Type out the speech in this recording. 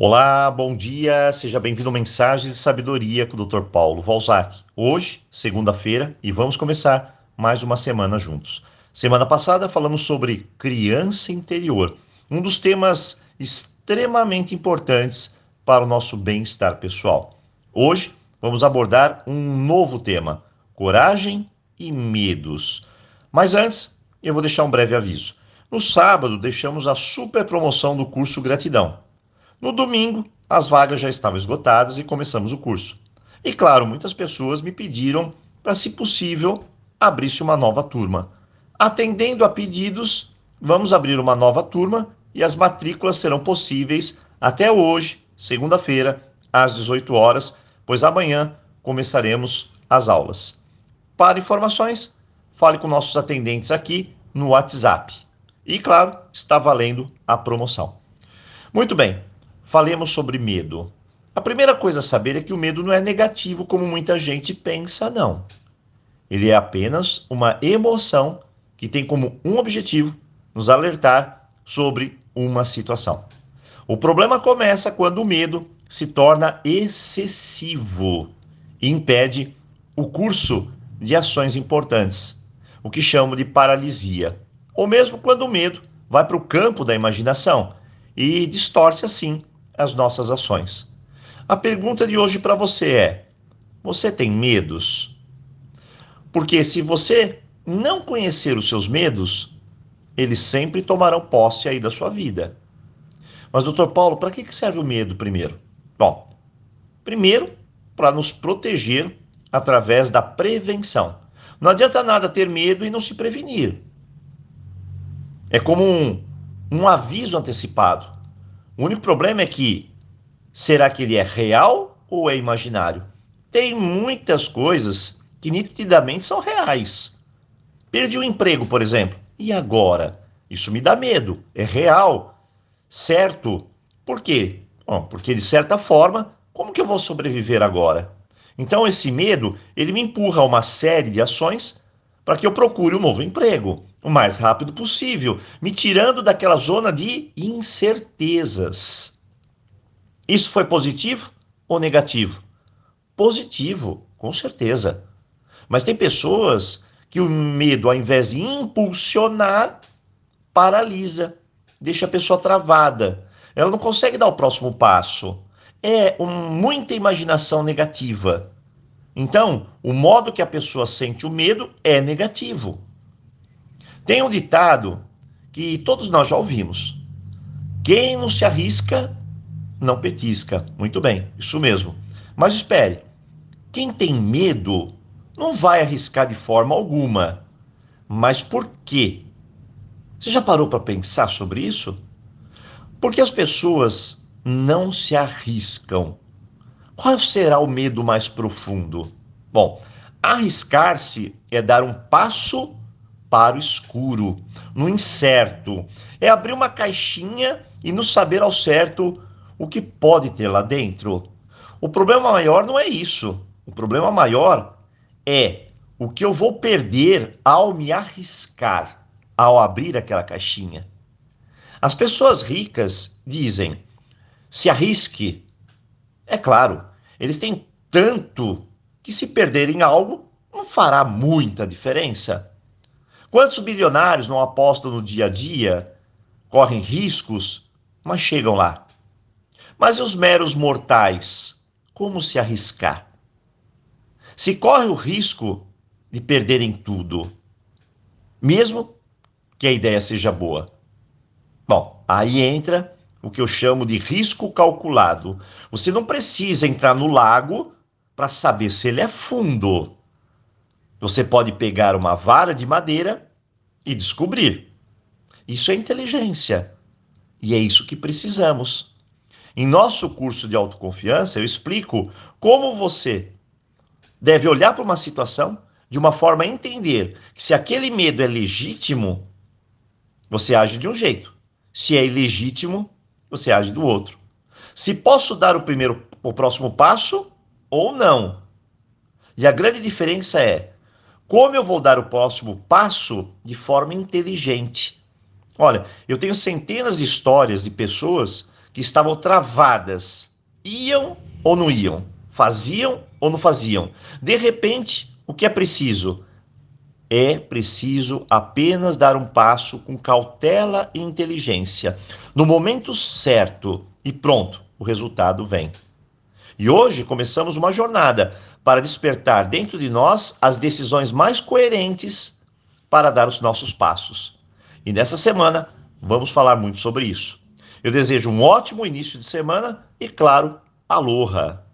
Olá, bom dia, seja bem-vindo Mensagens de Sabedoria com o Dr. Paulo Valzac. Hoje, segunda-feira, e vamos começar mais uma semana juntos. Semana passada falamos sobre criança interior, um dos temas extremamente importantes para o nosso bem-estar pessoal. Hoje vamos abordar um novo tema: coragem e medos. Mas antes, eu vou deixar um breve aviso. No sábado, deixamos a super promoção do curso Gratidão. No domingo, as vagas já estavam esgotadas e começamos o curso. E claro, muitas pessoas me pediram para, se possível, abrisse uma nova turma. Atendendo a pedidos, vamos abrir uma nova turma e as matrículas serão possíveis até hoje, segunda-feira, às 18 horas, pois amanhã começaremos as aulas. Para informações, fale com nossos atendentes aqui no WhatsApp. E claro, está valendo a promoção. Muito bem, falemos sobre medo. A primeira coisa a saber é que o medo não é negativo como muita gente pensa, não. Ele é apenas uma emoção que tem como um objetivo nos alertar sobre uma situação. O problema começa quando o medo se torna excessivo e impede o curso de ações importantes, o que chamo de paralisia, ou mesmo quando o medo vai para o campo da imaginação e distorce assim as nossas ações. A pergunta de hoje para você é: você tem medos? Porque se você não conhecer os seus medos, eles sempre tomarão posse aí da sua vida. Mas, doutor Paulo, para que serve o medo primeiro? Bom, primeiro, para nos proteger através da prevenção. Não adianta nada ter medo e não se prevenir. É como um, um aviso antecipado. O único problema é que será que ele é real ou é imaginário? Tem muitas coisas que nitidamente são reais. Perdi o um emprego, por exemplo. E agora? Isso me dá medo. É real. Certo? Por quê? Bom, porque de certa forma, como que eu vou sobreviver agora? Então esse medo, ele me empurra a uma série de ações para que eu procure um novo emprego o mais rápido possível, me tirando daquela zona de incertezas. Isso foi positivo ou negativo? Positivo, com certeza. Mas tem pessoas que o medo, ao invés de impulsionar, paralisa, deixa a pessoa travada. Ela não consegue dar o próximo passo. É um, muita imaginação negativa. Então, o modo que a pessoa sente o medo é negativo. Tem um ditado que todos nós já ouvimos: quem não se arrisca, não petisca. Muito bem, isso mesmo. Mas espere, quem tem medo não vai arriscar de forma alguma. Mas por quê? Você já parou para pensar sobre isso? Porque as pessoas não se arriscam. Qual será o medo mais profundo? Bom, arriscar-se é dar um passo para o escuro, no incerto. É abrir uma caixinha e não saber ao certo o que pode ter lá dentro. O problema maior não é isso. O problema maior é o que eu vou perder ao me arriscar, ao abrir aquela caixinha. As pessoas ricas dizem: se arrisque. É claro, eles têm tanto que se perderem algo não fará muita diferença. Quantos bilionários não apostam no dia a dia, correm riscos, mas chegam lá? Mas e os meros mortais? Como se arriscar? Se corre o risco de perderem tudo, mesmo que a ideia seja boa. Bom, aí entra o que eu chamo de risco calculado. Você não precisa entrar no lago para saber se ele é fundo. Você pode pegar uma vara de madeira e descobrir. Isso é inteligência. E é isso que precisamos. Em nosso curso de autoconfiança, eu explico como você deve olhar para uma situação de uma forma a entender que se aquele medo é legítimo, você age de um jeito. Se é ilegítimo, você age do outro. Se posso dar o primeiro o próximo passo ou não. E a grande diferença é como eu vou dar o próximo passo de forma inteligente? Olha, eu tenho centenas de histórias de pessoas que estavam travadas, iam ou não iam? Faziam ou não faziam? De repente, o que é preciso? É preciso apenas dar um passo com cautela e inteligência, no momento certo, e pronto, o resultado vem. E hoje começamos uma jornada para despertar dentro de nós as decisões mais coerentes para dar os nossos passos. E nessa semana vamos falar muito sobre isso. Eu desejo um ótimo início de semana e, claro, aloha!